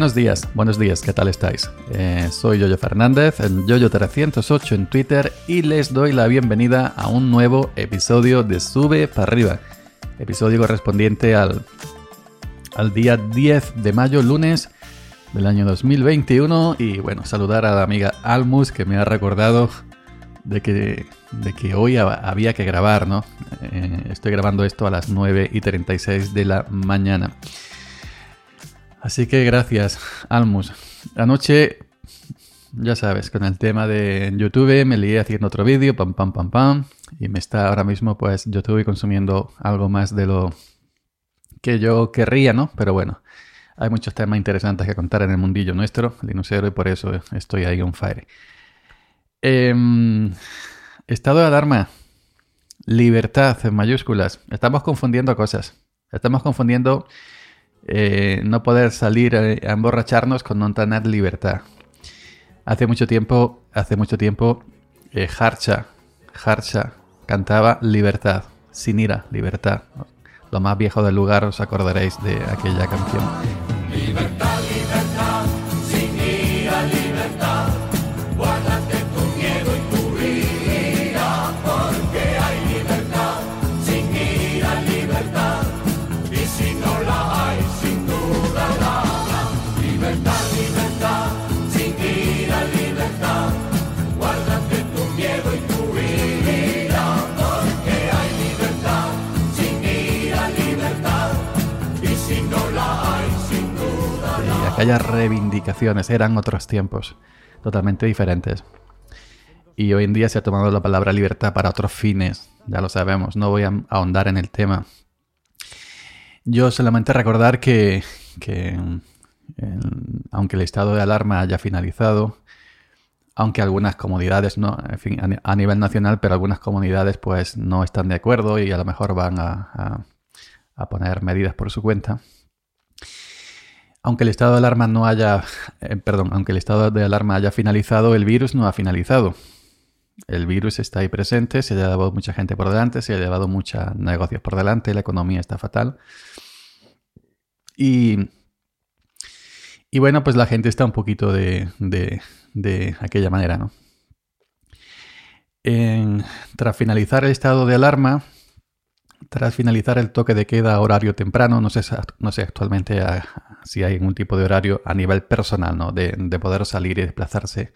Buenos días, buenos días, ¿qué tal estáis? Eh, soy Yoyo Fernández, en Yoyo308 en Twitter y les doy la bienvenida a un nuevo episodio de Sube para arriba. Episodio correspondiente al, al día 10 de mayo, lunes del año 2021. Y bueno, saludar a la amiga Almus que me ha recordado de que, de que hoy había que grabar, ¿no? Eh, estoy grabando esto a las 9 y 36 de la mañana. Así que gracias, Almus. Anoche, ya sabes, con el tema de YouTube me lié haciendo otro vídeo, pam, pam, pam, pam. Y me está ahora mismo, pues, YouTube consumiendo algo más de lo que yo querría, ¿no? Pero bueno, hay muchos temas interesantes que contar en el mundillo nuestro, Linuxero, y por eso estoy ahí on fire. Em, estado de alarma. Libertad en mayúsculas. Estamos confundiendo cosas. Estamos confundiendo eh, no poder salir a, emborracharnos con no tener libertad. Hace mucho tiempo, hace mucho tiempo, eh, Harcha, Harcha cantaba libertad, sin ira, libertad. Lo más viejo del lugar os acordaréis de aquella canción. Aquellas reivindicaciones eran otros tiempos, totalmente diferentes. Y hoy en día se ha tomado la palabra libertad para otros fines, ya lo sabemos, no voy a ahondar en el tema. Yo solamente recordar que, aunque el estado de alarma haya finalizado, aunque algunas comunidades, no, a, nivel nacional, pero algunas comunidades pues no están de acuerdo y a lo mejor van a poner medidas por su cuenta aunque el estado de alarma no haya, eh, perdón, aunque el estado de alarma haya finalizado, el virus no ha finalizado. El virus está ahí presente, se ha llevado mucha gente por delante, se ha llevado muchos negocios por delante, la economía está fatal. Y, y bueno, pues la gente está un poquito de, de, aquella manera, ¿no? tras finalizar el estado de alarma, tras finalizar el toque de queda horario temprano, no sé, no sé actualmente ah, si hay algún tipo de horario a nivel personal, ¿no? De, poder salir y desplazarse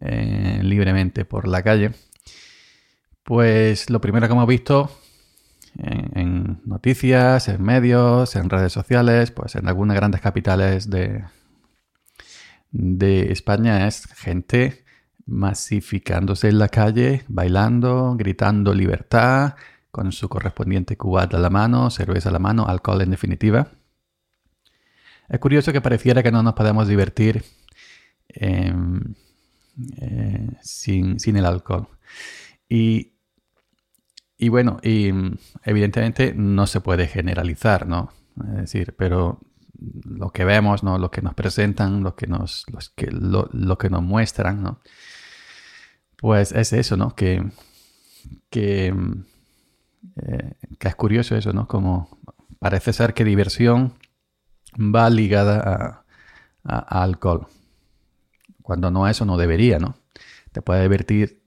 eh, libremente por la calle. Pues lo primero que hemos visto en, noticias, en medios, en redes sociales, pues en algunas grandes capitales de, de España es gente masificándose en la calle, bailando, gritando libertad, con su correspondiente cubata a la mano, cerveza a la mano, alcohol en definitiva. Es curioso que pareciera que no nos podemos divertir em, eh, sin, el alcohol. Y, y, bueno, y evidentemente no se puede generalizar, ¿no? Es decir, pero lo que vemos, ¿no? Lo que nos presentan, lo que nos, que, lo, que nos muestran, ¿no? Pues es eso, ¿no? Que, que eh, que es curioso eso, ¿no? Como parece ser que diversión va ligada a, alcohol. Cuando no eso no debería, ¿no? Te puede divertir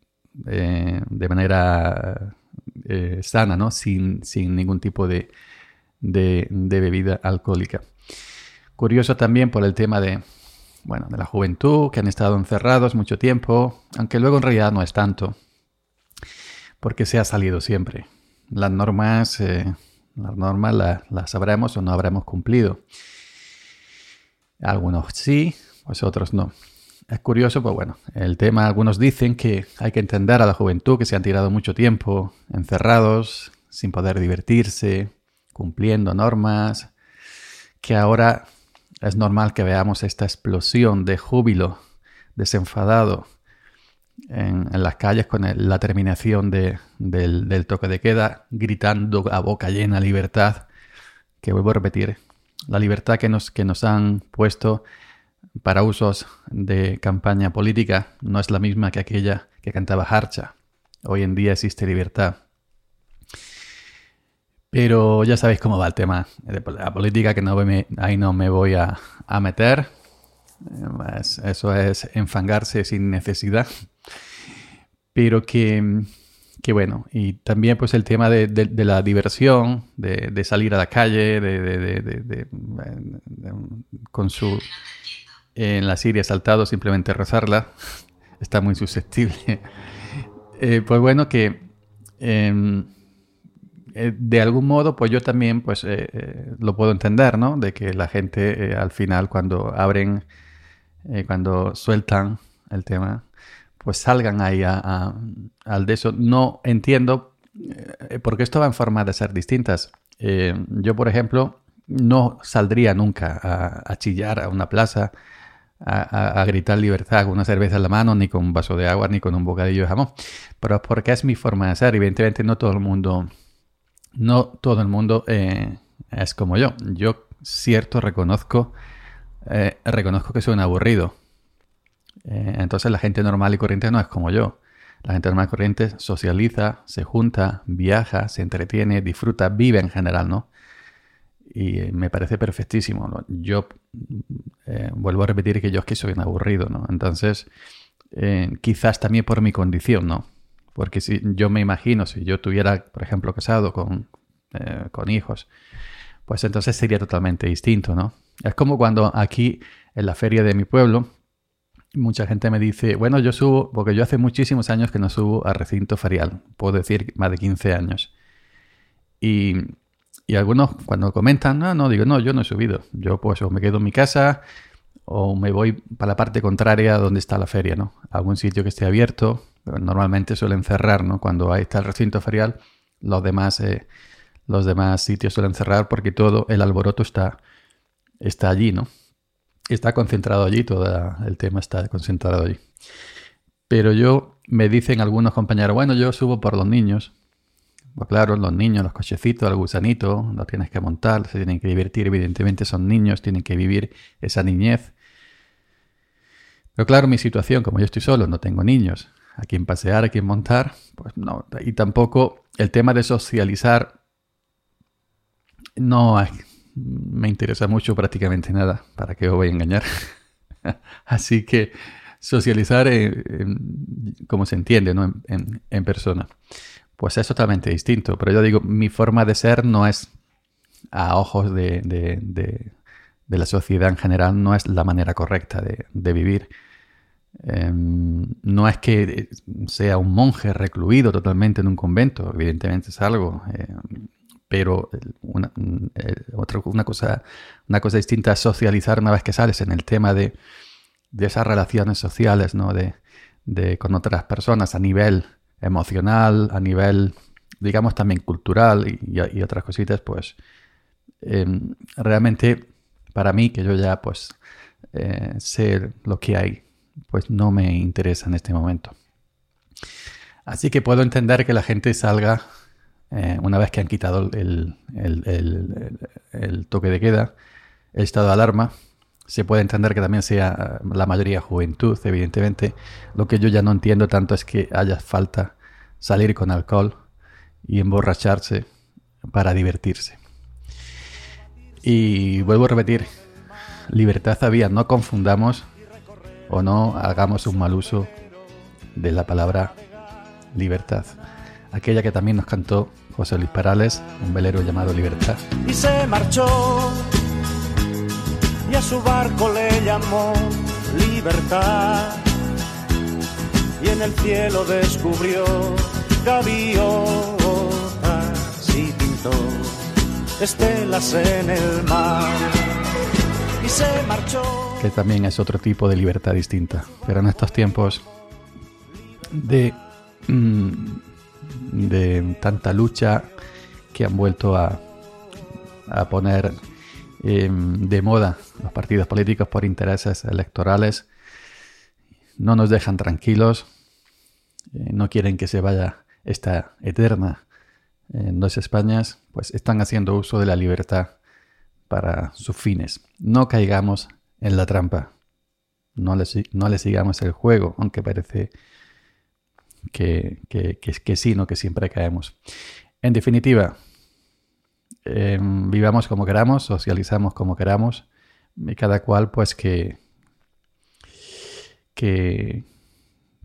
eh, de manera eh, sana, ¿no? Sin, ningún tipo de, de, bebida alcohólica. Curioso también por el tema de, bueno, de la juventud, que han estado encerrados mucho tiempo, aunque luego en realidad no es tanto, porque se ha salido siempre las normas, eh, las normas las, habremos o no habremos cumplido. Algunos sí, pues otros no. Es curioso, pues bueno, el tema, algunos dicen que hay que entender a la juventud que se han tirado mucho tiempo encerrados, sin poder divertirse, cumpliendo normas, que ahora es normal que veamos esta explosión de júbilo desenfadado en, las calles con la terminación del, toque de queda, gritando a boca llena libertad, que vuelvo a repetir, la libertad que nos, que nos han puesto para usos de campaña política no es la misma que aquella que cantaba Harcha. Hoy en día existe libertad. Pero ya sabéis cómo va el tema de la política, que no ahí no me voy a, meter. eso es enfangarse sin necesidad. Pero que, bueno, y también pues el tema de, la diversión, de, salir a la calle, de, con su en la Siria saltado simplemente rezarla, está muy susceptible. Eh, pues bueno, que em, eh, de algún modo, pues yo también pues eh, lo puedo entender, ¿no? De que la gente al final cuando abren, cuando sueltan el tema, pues salgan ahí al de eso. No entiendo, porque esto va en forma de ser distintas. yo, por ejemplo, no saldría nunca a chillar a una plaza a, gritar libertad con una cerveza en la mano, ni con un vaso de agua, ni con un bocadillo de jamón. Pero porque es mi forma de ser. Evidentemente no todo el mundo, no todo el mundo eh, es como yo. Yo cierto reconozco, eh, reconozco que soy un aburrido. Eh, entonces la gente normal y corriente no es como yo. La gente normal y corriente socializa, se junta, viaja, se entretiene, disfruta, vive en general, ¿no? y me parece perfectísimo. Yo eh, vuelvo a repetir que yo es que soy un aburrido, ¿no? Entonces, eh, quizás también por mi condición, ¿no? Porque si yo me imagino, si yo tuviera, por ejemplo, casado con, eh, con hijos, pues entonces sería totalmente distinto, ¿no? Es como cuando aquí en la feria de mi pueblo, mucha gente me dice, bueno, yo subo, porque yo hace muchísimos años que no subo a recinto ferial, puedo decir más de 15 años. Y y algunos cuando comentan, no, no, digo, no, yo no he subido. Yo pues o me quedo en mi casa o me voy para la parte contraria donde está la feria, ¿no? algún sitio que esté abierto. Normalmente suelen cerrar, ¿no? Cuando ahí está el recinto ferial, los demás, eh, los demás sitios suelen cerrar porque todo el alboroto está, está allí, ¿no? Está concentrado allí, todo el tema está concentrado allí. Pero yo, me dicen algunos compañeros, bueno, yo subo por los niños. Pues claro, los niños, los cochecitos, el gusanito, lo tienes que montar, se tienen que divertir, evidentemente son niños, tienen que vivir esa niñez. Pero claro, mi situación, como yo estoy solo, no tengo niños, a quien pasear, a quien montar, pues no. Y tampoco el tema de socializar no me interesa mucho prácticamente nada, para qué os voy a engañar. Así que socializar, como se entiende, ¿no? en persona pues es totalmente distinto. Pero yo digo, mi forma de ser no es a ojos de, de, la sociedad en general, no es la manera correcta de, vivir. Em, no es que sea un monje recluido totalmente en un convento, evidentemente es algo, em, pero una, eh, otra, una, cosa, una cosa distinta es socializar una vez que sales en el tema de, esas relaciones sociales, ¿no? de, con otras personas a nivel emocional, a nivel, digamos, también cultural y, otras cositas, pues em, realmente para mí, que yo ya pues eh, sé lo que hay, pues no me interesa en este momento. Así que puedo entender que la gente salga eh, una vez que han quitado el, el, toque de queda, el estado de alarma. Se puede entender que también sea la mayoría juventud, evidentemente. Lo que yo ya no entiendo tanto es que haya falta salir con alcohol y emborracharse para divertirse. Y vuelvo a repetir, libertad había, no confundamos o no hagamos un mal uso de la palabra libertad, aquella que también nos cantó José Luis Parales, un velero llamado Libertad. Y se marchó y a su barco le llamó Libertad y en el cielo descubrió gaviotas y pintó estelas en el mar y se marchó. Que también es otro tipo de libertad distinta, pero en estos tiempos de, mm, de tanta lucha que han vuelto a, a poner em, de moda los partidos políticos por intereses electorales, no nos dejan tranquilos, eh, no quieren que se vaya esta eterna en dos Españas, pues están haciendo uso de la libertad para sus fines. No caigamos en la trampa. No le, no le sigamos el juego, aunque parece que, que, que, que sí, no que siempre caemos. En definitiva, em, vivamos como queramos, socializamos como queramos, y cada cual pues que, que,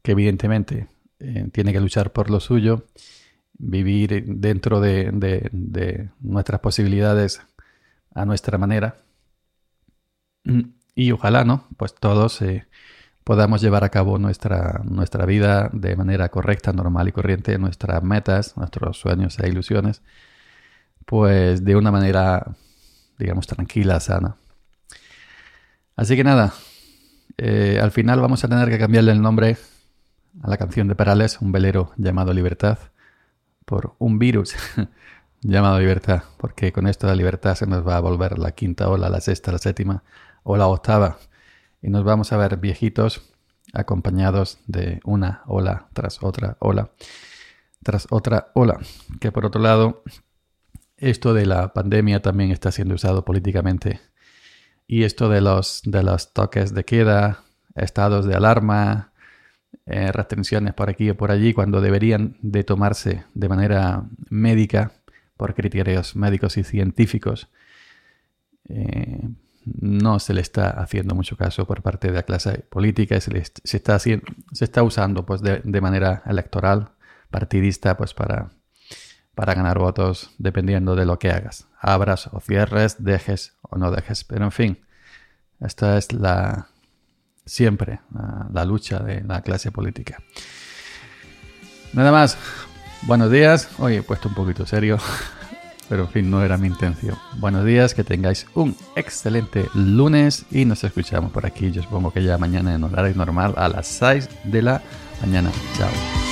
evidentemente eh, tiene que luchar por lo suyo, vivir dentro de, nuestras posibilidades a nuestra manera. Y ojalá, ¿no? Pues todos eh, podamos llevar a cabo nuestra, nuestra vida de manera correcta, normal y corriente, nuestras metas, nuestros sueños e ilusiones, pues de una manera, digamos, tranquila, sana. Así que nada, eh, al final vamos a tener que cambiarle el nombre a la canción de Perales, un velero llamado Libertad, por un virus llamado Libertad, porque con esto la libertad se nos va a volver la quinta ola, la sexta, la séptima o la octava y nos vamos a ver viejitos acompañados de una ola tras otra ola tras otra ola. Que por otro lado, esto de la pandemia también está siendo usado políticamente. Y esto de los, de los toques de queda, estados de alarma, eh, restricciones por aquí o por allí, cuando deberían de tomarse de manera médica, por criterios médicos y científicos, eh, no se le está haciendo mucho caso por parte de la clase política, se, se, está, se está usando pues, de, manera electoral, partidista, pues para, para ganar votos dependiendo de lo que hagas. Abras o cierres, dejes o no dejes. Pero en fin, esta es la siempre la, la lucha de la clase política. Nada más. Buenos días. Hoy he puesto un poquito serio. Pero en fin, no era mi intención. Buenos días, que tengáis un excelente lunes y nos escuchamos por aquí. Yo supongo que ya mañana en horario normal a las 6 de la mañana. Chao.